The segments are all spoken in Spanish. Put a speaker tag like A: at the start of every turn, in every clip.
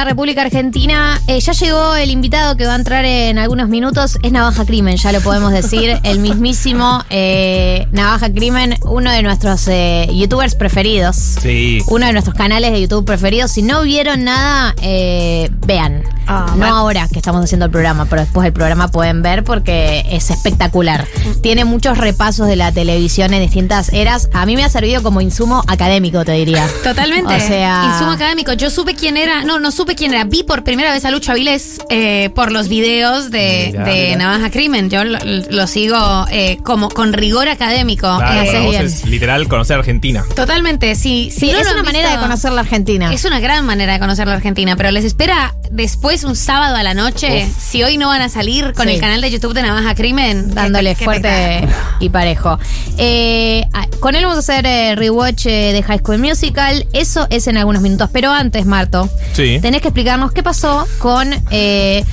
A: la República Argentina. Eh, ya llegó el invitado que va a entrar en algunos minutos. Es Navaja Crimen, ya lo podemos decir. el mismísimo eh, Navaja Crimen, uno de nuestros eh, youtubers preferidos.
B: Sí.
A: Uno de nuestros canales de YouTube preferidos. Si no vieron nada, eh, vean.
C: Ah,
A: no
C: bueno.
A: ahora que estamos haciendo el programa, pero después del programa pueden ver porque es espectacular. Tiene muchos repasos de la televisión en distintas eras. A mí me ha servido como insumo académico, te diría.
C: Totalmente.
A: O sea-
C: Insumo académico. Yo supe quién era. No, no supe quién era. Vi por primera vez a Lucho Avilés eh, por los videos de,
B: Mirá,
C: de
B: mirá.
C: Navaja Crimen. Yo lo, lo sigo eh, como con rigor académico.
B: Claro, para vos es literal conocer Argentina.
C: totalmente, sí.
A: Sí,
C: no
A: es una manera de conocer la Argentina.
C: Es una gran manera de conocer la Argentina, pero les espera después un sábado a la noche.
B: Uf.
C: Si hoy no van a salir con
A: Sí.
C: el canal de YouTube de Navaja Crimen,
A: dándole
C: qué-
A: fuerte y parejo. Eh, ah, con él vamos a hacer eh, rewatch de High School Musical. Eso es en algunos minutos. Pero antes, Marto,
B: Sí.
A: Tenés que explicarnos qué pasó con eh,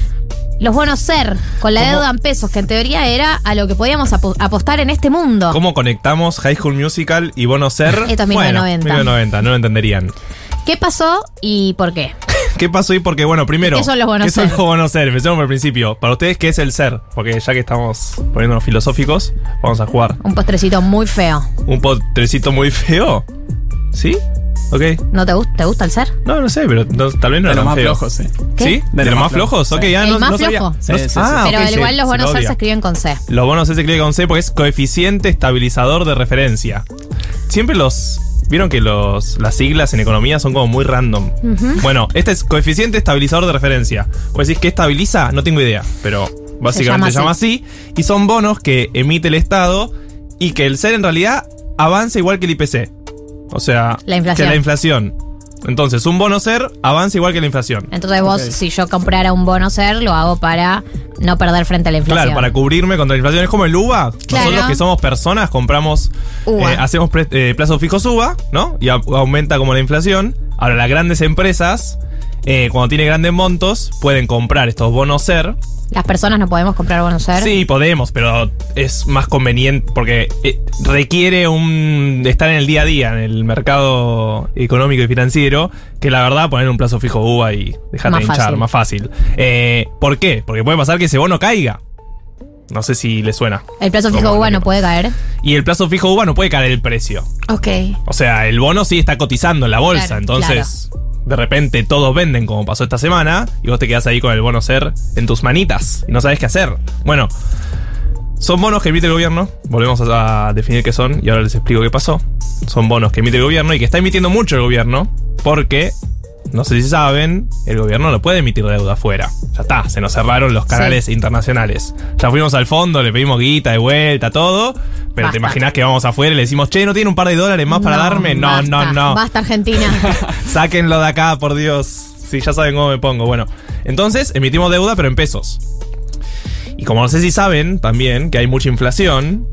A: los bonos ser, con la
B: ¿Cómo?
A: deuda en pesos, que en teoría era a lo que podíamos apo- apostar en este mundo.
B: ¿Cómo conectamos High School Musical y Bono Ser?
A: Esto es
B: Bueno,
A: 1990.
B: 1990, no lo entenderían.
A: ¿Qué pasó y por qué?
B: ¿Qué pasó ahí? Porque, bueno, primero.
A: ¿Qué son los bonos
B: ¿Qué son
A: ser?
B: los bonos ser? Empecemos por el principio. Para ustedes, ¿qué es el ser? Porque ya que estamos poniéndonos filosóficos, vamos a jugar.
A: Un postrecito muy feo.
B: Un potrecito muy feo. ¿Sí? Ok.
A: ¿No te, gusta? ¿Te gusta el ser?
B: No, no sé, pero no- tal vez no
D: De
B: era
D: los
B: tan
D: más
B: feo.
D: flojos, sí.
A: ¿Qué?
B: ¿Sí? ¿De, los más flojos? Ok, ya
A: ¿El
B: no,
A: más
B: no sabía.
A: flojo?
D: Sí,
B: No-
D: sí, sí.
B: ah,
A: Pero
B: ok,
A: igual
B: se-
A: los
B: se
A: bonos
B: lo
A: ser se
B: odia.
A: escriben con C.
B: Los bonos se escribe con C porque es coeficiente estabilizador de referencia. Siempre los. Vieron que los, las siglas en economía son como muy random. Bueno, este es coeficiente estabilizador de referencia. O decís que estabiliza, no tengo idea, pero básicamente
A: llama
B: se llama así. Y son bonos que emite el Estado y que el ser en realidad avanza igual que el IPC. O sea,
A: La inflación.
B: que la inflación. Entonces, un bono ser avanza igual que la inflación.
A: Entonces vos, si yo comprara un bono ser, lo hago para no perder frente a la inflación.
B: Claro, para cubrirme contra la inflación. Es como el UVA.
A: Claro.
B: Nosotros que somos personas compramos, eh, hacemos eh, plazos fijos UVA, ¿no? Y aumenta como la inflación. Ahora, las grandes empresas, eh, cuando tienen grandes montos, pueden comprar estos bonos ser.
A: Las personas no podemos comprar bonos ser.
B: Sí, podemos, pero es más conveniente porque eh, requiere un estar en el día a día, en el mercado económico y financiero, que la verdad poner un plazo fijo UVA y dejarte hinchar,
A: fácil.
B: más fácil. Eh, ¿Por qué? Porque puede pasar que ese bono caiga. No sé si le suena.
A: El plazo fijo
B: el
A: no puede caer.
B: Y el plazo fijo UVA no puede caer el precio.
C: Ok.
B: O sea, el bono sí está cotizando en la bolsa.
C: Claro,
B: entonces, de repente todos venden como pasó esta semana. Y vos te quedás ahí con el bono ser en tus manitas. Y no sabes qué hacer. Bueno, son bonos que emite el gobierno. Volvemos a, definir qué son. Y ahora les explico qué pasó. Son bonos que emite el gobierno y que está emitiendo mucho el gobierno. Porque, no sé si saben, el gobierno no puede emitir deuda afuera. Ya está, se nos cerraron los canales internacionales. Ya fuimos al fondo, le pedimos guita de vuelta, todo. Pero
A: Basta.
B: te imaginas que vamos afuera y le decimos, che, ¿no tiene un par de dólares más para darme? No,
A: basta,
B: no, no.
A: Basta, Argentina.
B: Sáquenlo de acá, por Dios. Sí, ya saben cómo me pongo. Bueno, entonces emitimos deuda, pero en pesos. Y como no sé si saben también que hay mucha inflación,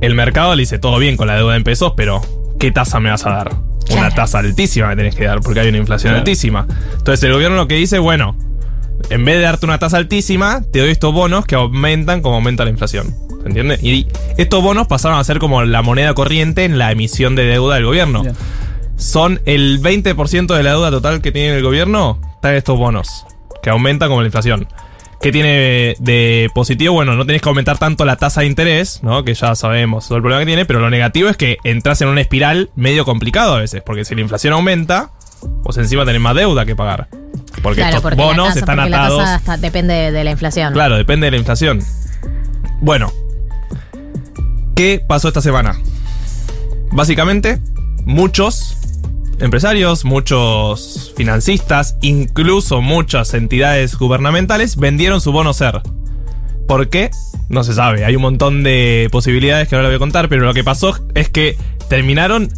B: el mercado le dice todo bien con la deuda en pesos, pero ¿qué tasa me vas a dar? Una tasa altísima me tenés que dar porque hay una inflación
D: Claro.
B: altísima. Entonces el gobierno lo que dice, bueno, en vez de darte una tasa altísima, te doy estos bonos que aumentan como aumenta la inflación. ¿Se entiende? Y estos bonos pasaron a ser como la moneda corriente en la emisión de deuda del gobierno son el 20% de la deuda total que tiene el gobierno, están estos bonos, que aumentan como la inflación. ¿Qué tiene de positivo? Bueno, no tenés que aumentar tanto la tasa de interés, ¿no? Que ya sabemos todo el problema que tiene, pero lo negativo es que entras en una espiral medio complicado a veces, porque si la inflación aumenta, pues encima tenés más deuda que pagar. Porque
A: claro,
B: estos
A: porque, la
B: bonos
A: tasa,
B: están
A: porque la
B: atados.
A: tasa está- depende de, de la inflación.
B: Claro, depende de la inflación. Bueno, ¿qué pasó esta semana? Básicamente, muchos empresarios, muchos financistas, incluso muchas entidades gubernamentales vendieron su bono ser. ¿Por qué? No se sabe. Hay un montón de posibilidades que ahora voy a contar, pero lo que pasó es que terminaron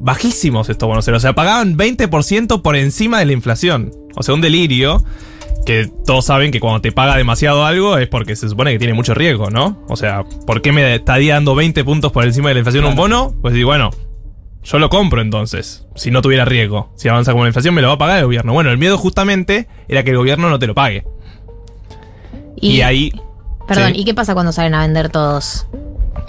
B: bajísimos estos bonos ser. O sea, pagaban 20% por encima de la inflación. O sea, un delirio que todos saben que cuando te paga demasiado algo es porque se supone que tiene mucho riesgo, ¿no? O sea, ¿por qué me estaría dando 20 puntos por encima de la inflación un bono? Pues digo, bueno, yo lo compro entonces, si no tuviera riesgo. Si avanza como la inflación, me lo va a pagar el gobierno. Bueno, el miedo justamente era que el gobierno no te lo pague. Y, ahí...
A: Perdón,
B: sí.
A: ¿y qué pasa cuando salen a vender todos?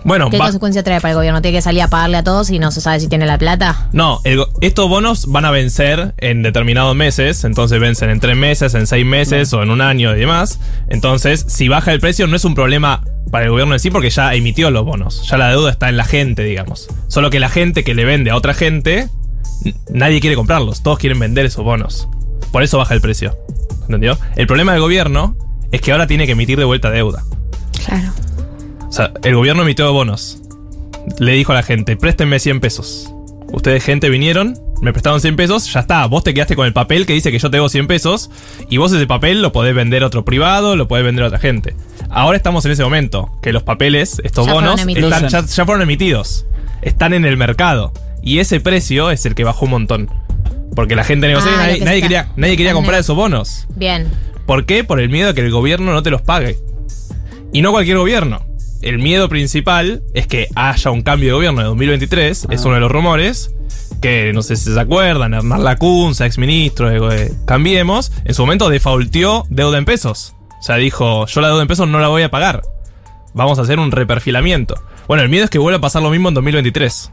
B: Bueno,
A: ¿Qué
B: va-
A: consecuencia trae para el gobierno? ¿Tiene que salir a pagarle a todos y no se sabe si tiene la plata?
B: No, el go- estos bonos van a vencer en determinados meses, entonces vencen en tres meses, en seis meses o en un año y demás. Entonces, si baja el precio no es un problema para el gobierno en sí porque ya emitió los bonos, ya la deuda está en la gente, digamos. Solo que la gente que le vende a otra gente, n- nadie quiere comprarlos, todos quieren vender esos bonos. Por eso baja el precio. ¿Entendió? El problema del gobierno es que ahora tiene que emitir de vuelta deuda.
C: Claro.
B: O sea, el gobierno emitió bonos. Le dijo a la gente, préstenme 100 pesos. Ustedes, gente, vinieron, me prestaron 100 pesos, ya está. Vos te quedaste con el papel que dice que yo te debo 100 pesos y vos ese papel lo podés vender a otro privado, lo podés vender a otra gente. Ahora estamos en ese momento, que los papeles, estos
A: Ya
B: bonos, están- ya, ya fueron emitidos. Están en el mercado. Y ese precio es el que bajó un montón. Porque la gente negoció y
A: Ah,
B: nadie,
A: que
B: nadie quería, nadie quería comprar esos bonos.
A: Bien.
B: ¿Por qué? Por el miedo de que el gobierno no te los pague. Y no cualquier gobierno. El miedo principal es que haya un cambio de gobierno en 2023, es uno de los rumores, que no sé si se acuerdan, Hernán Lacunza, exministro de Cambiemos, en su momento defaultió deuda en pesos. O sea, dijo, yo la deuda en pesos no la voy a pagar. Vamos a hacer un reperfilamiento. Bueno, el miedo es que vuelva a pasar lo mismo en 2023.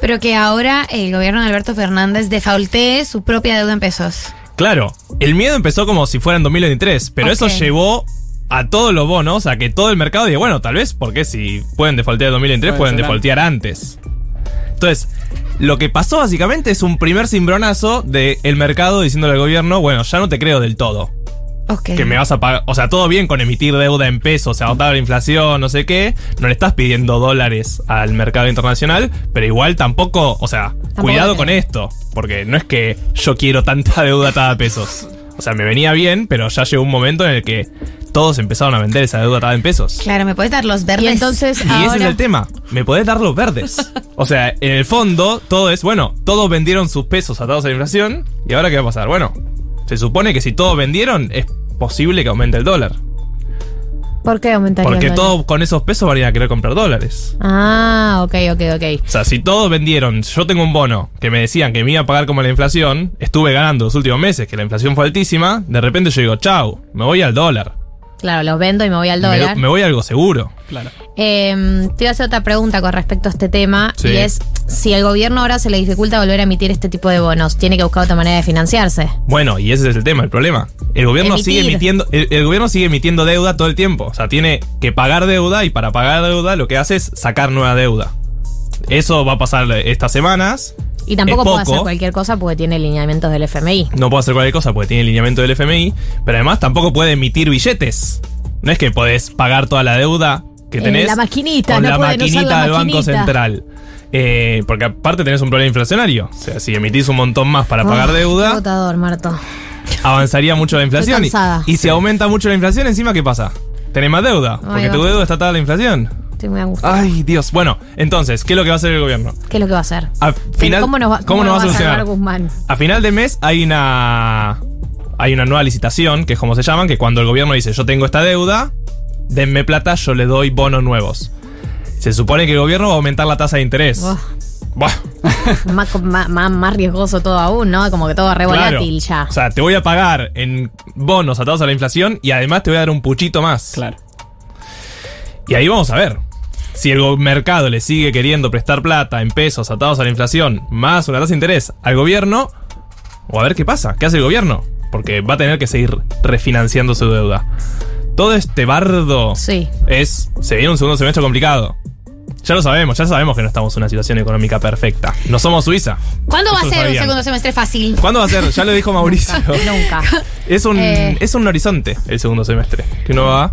C: Pero que ahora el gobierno de Alberto Fernández defaultee su propia deuda en pesos.
B: Claro, el miedo empezó como si fuera en 2023, pero eso llevó a todos los bonos a que todo el mercado diga, bueno, tal vez porque si pueden defaultear en 2023,
D: Puede
B: pueden
D: ser
B: defaultear antes. Entonces, lo que pasó básicamente es un primer cimbronazo del mercado diciéndole al gobierno, bueno, ya no te creo del todo. Que me vas a pagar. O sea, todo bien con emitir deuda en pesos, agotar la inflación, no sé qué. No le estás pidiendo dólares al mercado internacional, pero igual tampoco. O sea, cuidado con esto. Porque no es que yo quiero tanta deuda atada a pesos. O sea, me venía bien, pero ya llegó un momento en el que todos empezaron a vender esa deuda atada en pesos.
C: Claro, ¿me puedes dar los verdes?
A: Y entonces
B: Y ese es el tema. Me podés dar los verdes. O sea, en el fondo, todo es, bueno, todos vendieron sus pesos atados a la inflación. ¿Y ahora qué va a pasar? Bueno, se supone que si todos vendieron, es posible que aumente el dólar.
A: ¿Por qué aumentaría
B: Porque
A: el dólar?
B: todos con esos pesos van a ir a querer comprar dólares.
A: Ah, ok, ok, ok.
B: O sea, si todos vendieron, yo tengo un bono que me decían que me iba a pagar como la inflación, estuve ganando los últimos meses, que la inflación fue altísima, de repente yo digo, chau, me voy al dólar.
A: Claro, los vendo y me voy al
B: Me,
A: dólar.
B: me voy a algo seguro.
D: Claro.
A: Eh, te iba a hacer otra pregunta con respecto a este tema
B: Sí.
A: y es si al gobierno ahora se le dificulta volver a emitir este tipo de bonos, tiene que buscar otra manera de financiarse.
B: Bueno, y ese es el tema, el problema. El gobierno
A: Emitir.
B: sigue emitiendo, el, el gobierno sigue emitiendo deuda todo el tiempo. O sea, tiene que pagar deuda y para pagar deuda lo que hace es sacar nueva deuda. Eso va a pasar estas semanas.
A: Y tampoco
B: Es
A: puede hacer cualquier cosa porque tiene lineamientos del FMI.
B: No puede hacer cualquier cosa porque tiene lineamiento del FMI, pero además tampoco puede emitir billetes. No es que podés pagar toda la deuda que
A: Eh,
B: tenés
A: la maquinita,
B: con
A: no
B: la
A: usar
B: maquinita
A: la
B: del Banco. Central. Eh, porque aparte tenés un problema inflacionario. O sea, si emitís un montón más para pagar
A: Ah,
B: deuda,
A: agotador, Marto.
B: avanzaría mucho la inflación. Y, si aumenta mucho la inflación, encima, ¿qué pasa? Tenés más deuda, porque
A: va.
B: tu deuda está atada a la inflación.
A: Estoy muy angustiada.
B: Ay, Dios. Bueno, entonces, ¿qué es lo que va a hacer el gobierno?
A: ¿Qué es lo que va a hacer?
B: A final,
A: ¿Cómo nos va,
B: ¿cómo nos va a solucionar?
A: Guzmán?
B: A final de mes hay una hay una nueva licitación, que es como se llaman, que cuando el gobierno dice yo tengo esta deuda, denme plata, yo le doy bonos nuevos. Se supone que el gobierno va a aumentar la tasa de interés.
A: Oh,
B: Buah,
A: más, más, más- riesgoso todo aún, ¿no? Como que todo re
B: claro.
A: volátil ya.
B: O sea, te voy a pagar en bonos atados a la inflación y además te voy a dar un puchito más.
D: Claro.
B: Y ahí vamos a ver. Si el mercado le sigue queriendo prestar plata en pesos atados a la inflación, más una tasa de interés al gobierno, o a ver qué pasa, qué hace el gobierno, porque va a tener que seguir refinanciando su deuda. Todo este bardo
A: Sí.
B: es. Se viene un segundo semestre complicado. Ya lo sabemos, ya sabemos que no estamos en una situación económica perfecta. No somos Suiza.
C: ¿Cuándo va a ser un segundo semestre fácil?
B: ¿Cuándo va a ser? Ya lo dijo Mauricio.
A: Nunca.
B: Es un,
A: Eh.
B: es un horizonte el segundo semestre. Que uno va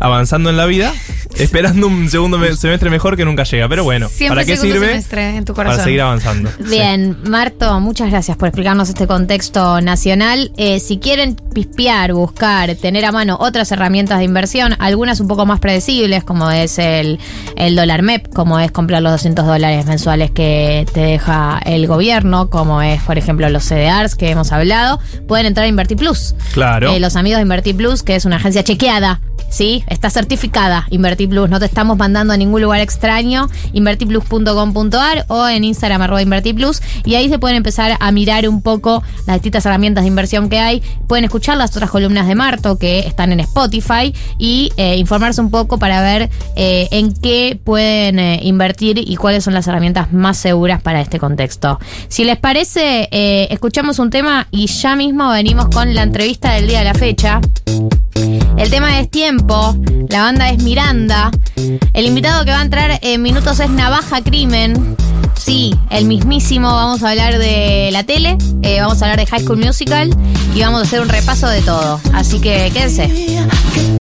B: avanzando en la vida, esperando un segundo me- semestre mejor que nunca llega. Pero bueno,
C: Siempre
B: ¿para qué sirve?
C: semestre en tu corazón.
B: Para seguir avanzando.
A: Bien, Marto, muchas gracias por explicarnos este contexto nacional. Eh, si quieren pispear, buscar, tener a mano otras herramientas de inversión, algunas un poco más predecibles, como es el, el dólar MEP, como es comprar los 200 dólares mensuales que te deja el gobierno, como es, por ejemplo, los CDRs que hemos hablado, pueden entrar a Invertir Plus.
B: Claro.
A: Eh, los amigos de Invertir Plus, que es una agencia chequeada, ¿sí? Está certificada InvertiPlus, no te estamos mandando a ningún lugar extraño, invertiplus.com.ar o en Instagram arroba InvertiPlus y ahí se pueden empezar a mirar un poco las distintas herramientas de inversión que hay, pueden escuchar las otras columnas de Marto que están en Spotify y eh, informarse un poco para ver eh, en qué pueden eh, invertir y cuáles son las herramientas más seguras para este contexto. Si les parece, eh, escuchamos un tema y ya mismo venimos con la entrevista del día de la fecha. El tema es tiempo, la banda es Miranda. El invitado que va a entrar en minutos es Navaja Crimen. Sí, el mismísimo. Vamos a hablar de la tele, eh, vamos a hablar de High School Musical y vamos a hacer un repaso de todo. Así que quédense.